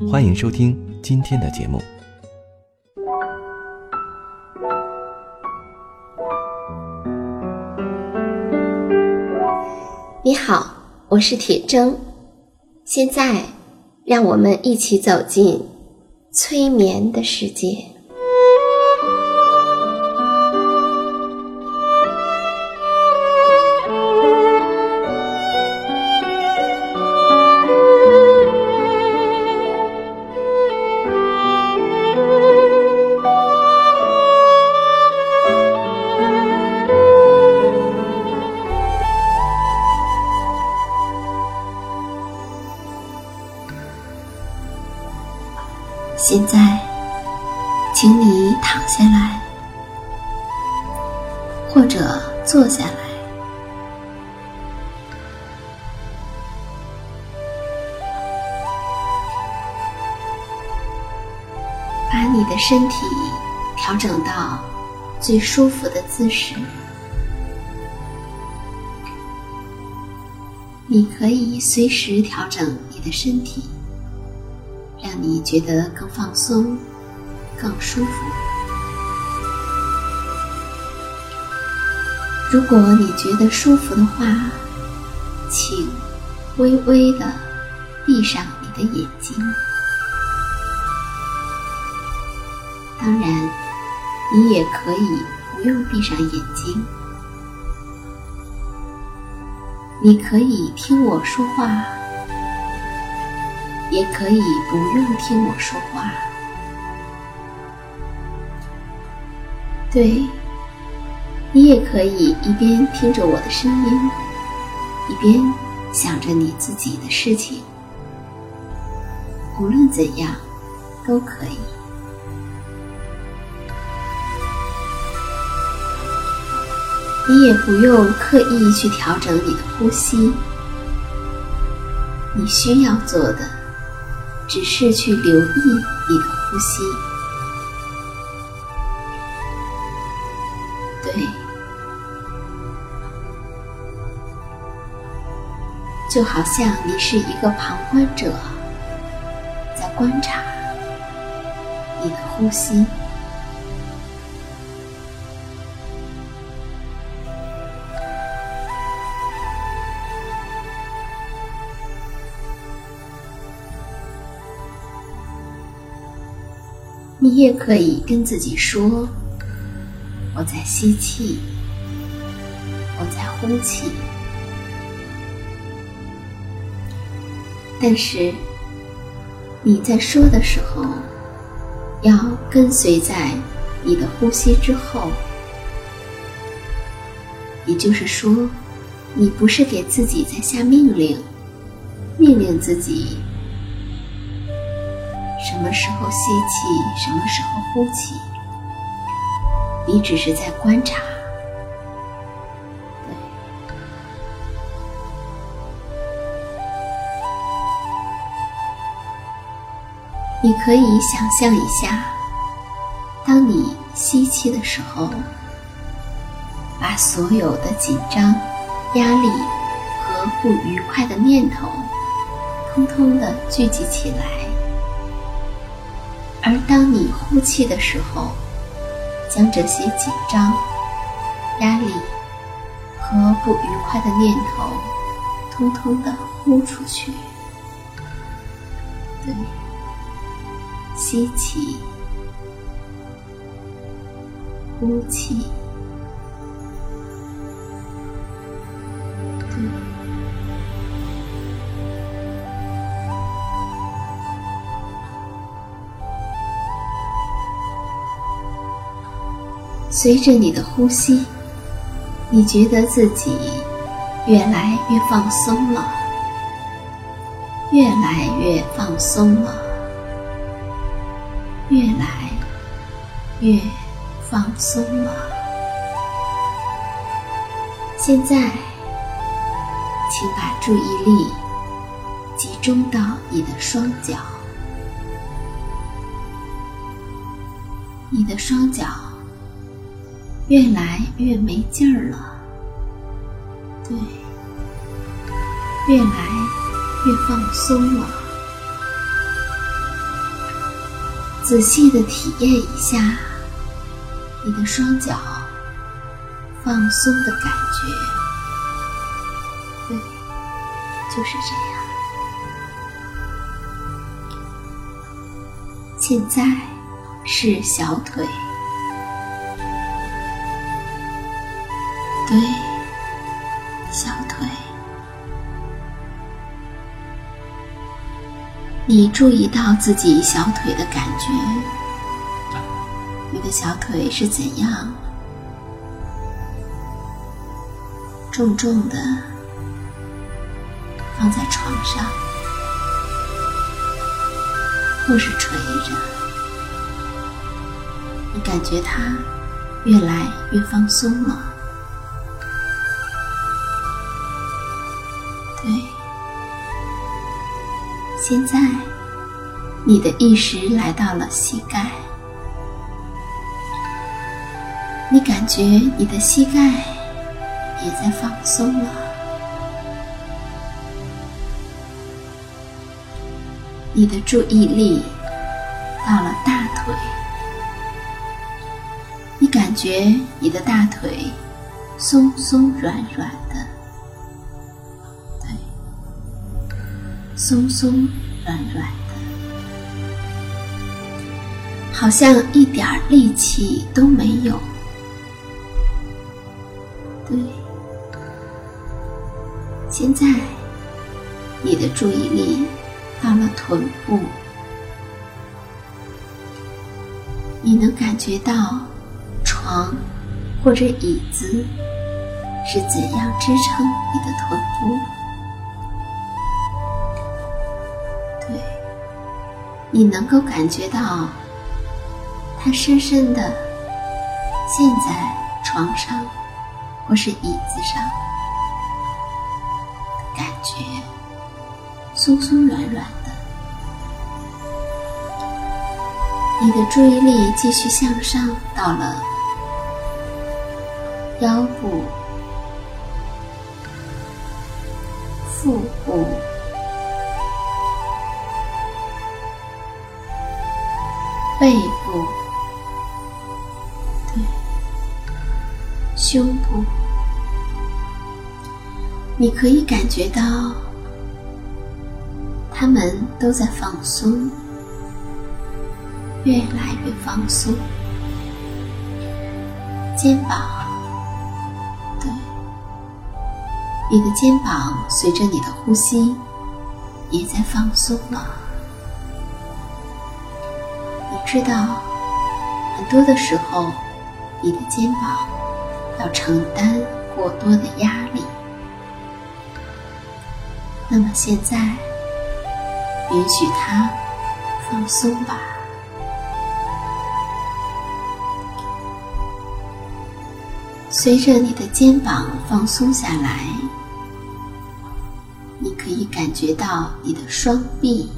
欢迎收听今天的节目。你好，我是铁铮。现在，让我们一起走进催眠的世界。现在，请你躺下来，或者坐下来，把你的身体调整到最舒服的姿势。你可以随时调整你的身体。让你觉得更放松、更舒服。如果你觉得舒服的话，请微微的闭上你的眼睛。当然，你也可以不用闭上眼睛，你可以听我说话。也可以不用听我说话。对，你也可以一边听着我的声音，一边想着你自己的事情。无论怎样，都可以。你也不用刻意去调整你的呼吸，你需要做的。只是去留意你的呼吸，对，就好像你是一个旁观者，在观察你的呼吸。你也可以跟自己说：“我在吸气，我在呼气。”但是你在说的时候，要跟随在你的呼吸之后。也就是说，你不是给自己在下命令，命令自己。什么时候吸气，什么时候呼气，你只是在观察。对，你可以想象一下，当你吸气的时候，把所有的紧张、压力和不愉快的念头，通通的聚集起来。而当你呼气的时候，将这些紧张、压力和不愉快的念头，通通的呼出去。对，吸气，呼气。随着你的呼吸，你觉得自己越来越放松了，越来越放松了，越来越放松了。现在，请把注意力集中到你的双脚，你的双脚越来越没劲儿了，对，越来越放松了。仔细的体验一下你的双脚。放松的感觉，对，就是这样。现在是小腿，对，小腿。你注意到自己小腿的感觉，你的小腿是怎样？重重的放在床上，或是垂着，你感觉它越来越放松了。现在你的意识来到了膝盖，你感觉你的膝盖。也在放松了。你的注意力到了大腿，你感觉你的大腿松松软软的，松松软软的，好像一点力气都没有，对。现在，你的注意力到了臀部，你能感觉到床或者椅子是怎样支撑你的臀部？你能够感觉到它深深的陷在床上或是椅子上。感觉松松软软的，你的注意力继续向上，到了腰部、腹部、背部，对，胸部。你可以感觉到，他们都在放松，越来越放松。肩膀，对，你的肩膀随着你的呼吸也在放松了。知道，很多的时候，你的肩膀要承担过多的压力。那么现在，允许它放松吧。随着你的肩膀放松下来，你可以感觉到你的双臂、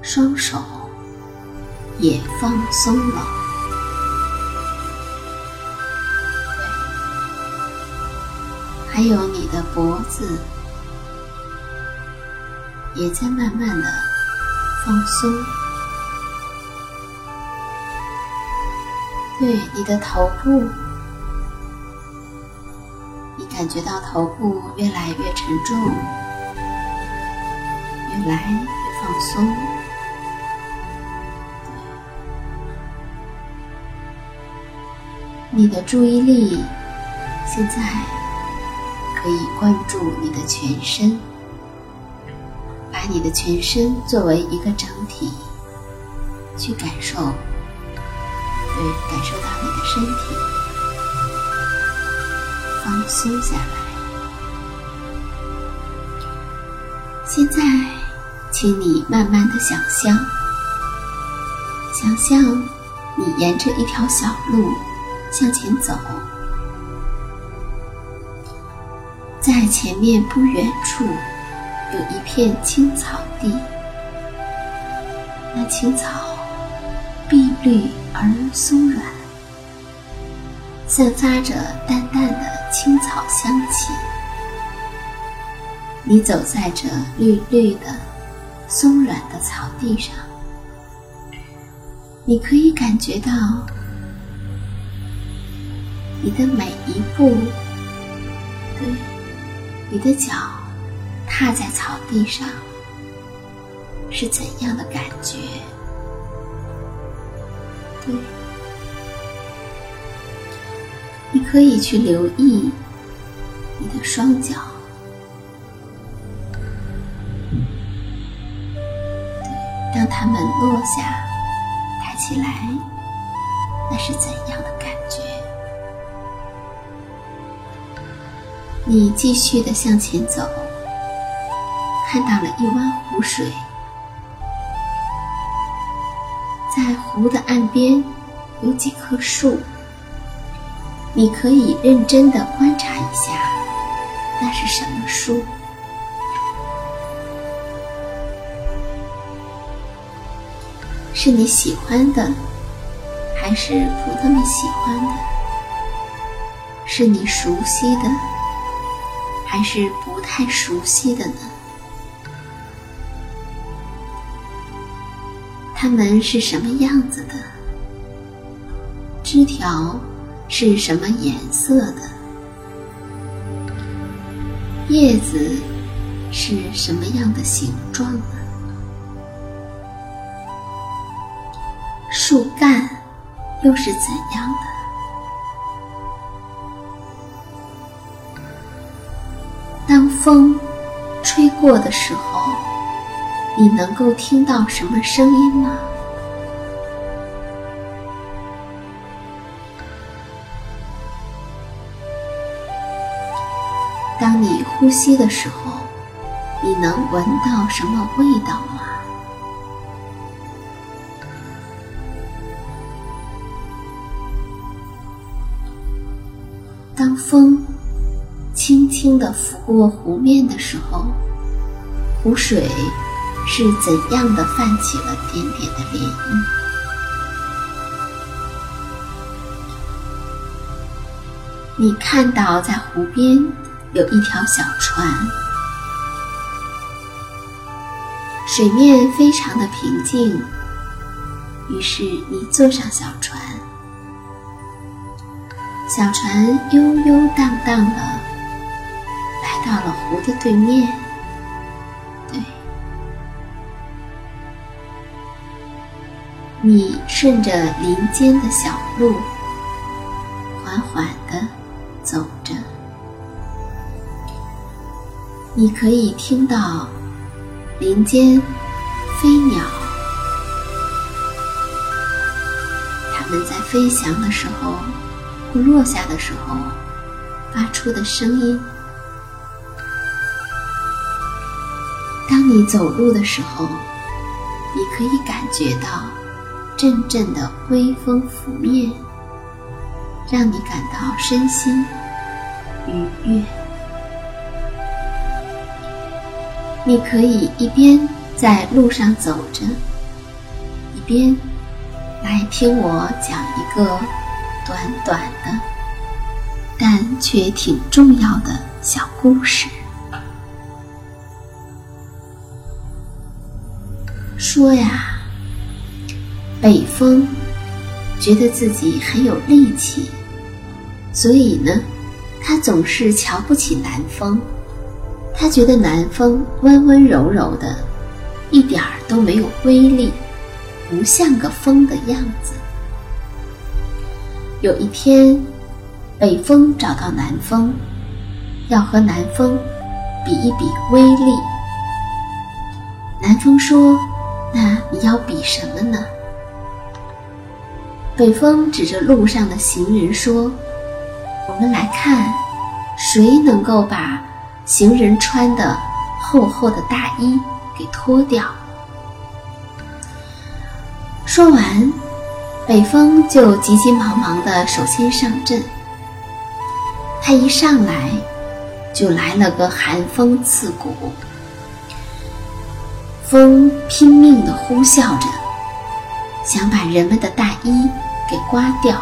双手也放松了，还有你的脖子。也在慢慢的放松，对你的头部，你感觉到头部越来越沉重，越来越放松。你的注意力现在可以关注你的全身。把你的全身作为一个整体，去感受，对，感受到你的身体放松下来。现在，请你慢慢的想象，想象你沿着一条小路向前走，在前面不远处有一片青草地，那青草碧绿而松软，散发着淡淡的青草香气。你走在这绿绿的、松软的草地上，你可以感觉到你的每一步，对，你的脚踏在草地上是怎样的感觉？对，你可以去留意你的双脚。让他们落下，抬起来，那是怎样的你继续的向前走，看到了一湾湖水，在湖的岸边有几棵树，你可以认真的观察一下，那是什么树？是你喜欢的，还是普通们喜欢的？是你熟悉的，还是不太熟悉的呢？它们是什么样子的？枝条是什么颜色的？叶子是什么样的形状呢？树干又是怎样的？风吹过的时候，你能够听到什么声音吗？当你呼吸的时候，你能闻到什么味道吗？当风轻轻地拂过湖面的时候，湖水是怎样的泛起了点点的涟漪？你看到在湖边有一条小船，水面非常的平静，于是你坐上小船。小船悠悠荡荡的到了湖的对面，对，你顺着林间的小路缓缓的走着，你可以听到林间飞鸟，它们在飞翔的时候。或落下的时候发出的声音。你走路的时候，你可以感觉到阵阵的微风拂面，让你感到身心愉悦。你可以一边在路上走着，一边来听我讲一个。短短的，但却挺重要的小故事。说呀，北风觉得自己很有力气，所以呢，他总是瞧不起南风。他觉得南风温温柔柔的，一点儿都没有威力，不像个风的样子。有一天，北风找到南风，要和南风比一比威力。南风说：“那你要比什么呢？”北风指着路上的行人说：“我们来看，谁能够把行人穿的厚厚的大衣给脱掉。说完，北风就急急忙忙的首先上阵。他一上来，就来了个寒风刺骨，风拼命的呼啸着，想把人们的大衣给刮掉。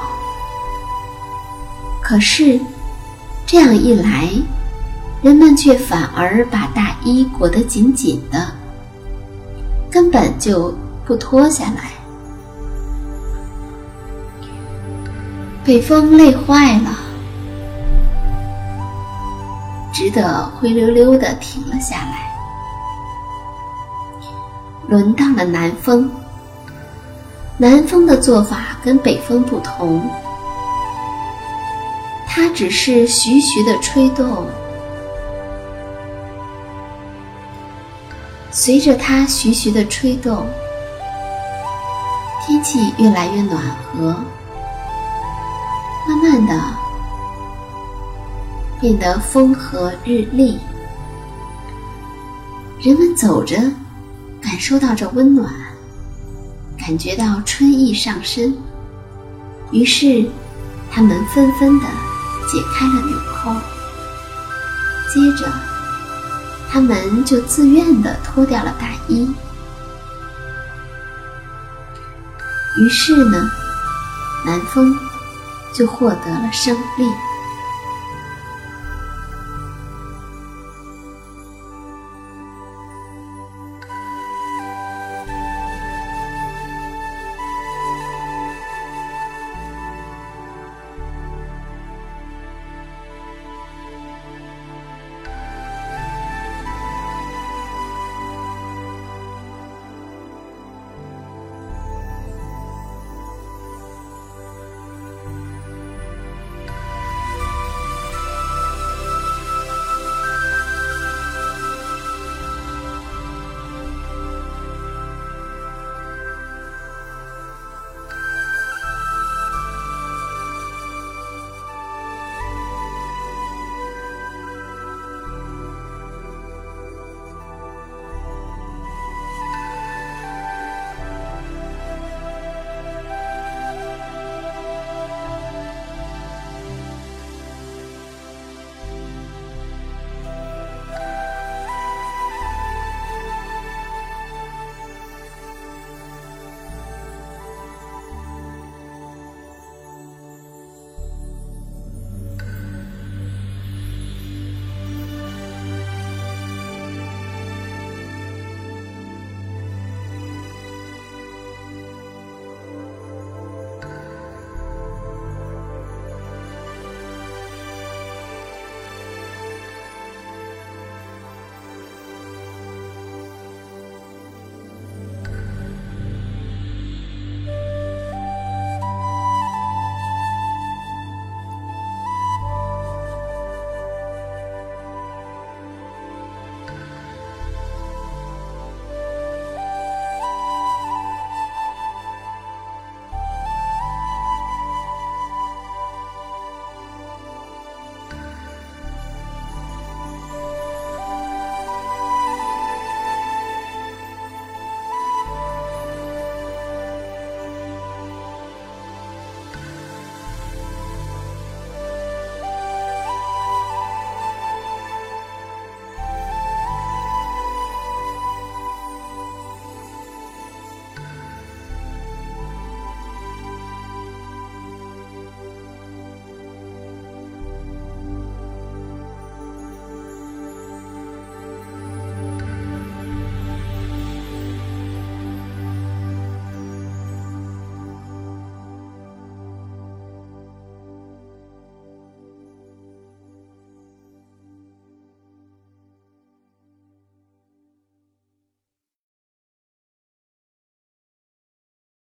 可是，这样一来，人们却反而把大衣裹得紧紧的，根本就不脱下来。北风累坏了。只得灰溜溜的停了下来。轮到了南风，南风的做法跟北风不同，它只是徐徐的吹动，随着它徐徐的吹动，天气越来越暖和，慢慢的。变得风和日丽，人们走着，感受到这温暖，感觉到春意上升，于是他们纷纷的解开了纽扣，接着他们就自愿的脱掉了大衣，于是呢，南风就获得了胜利。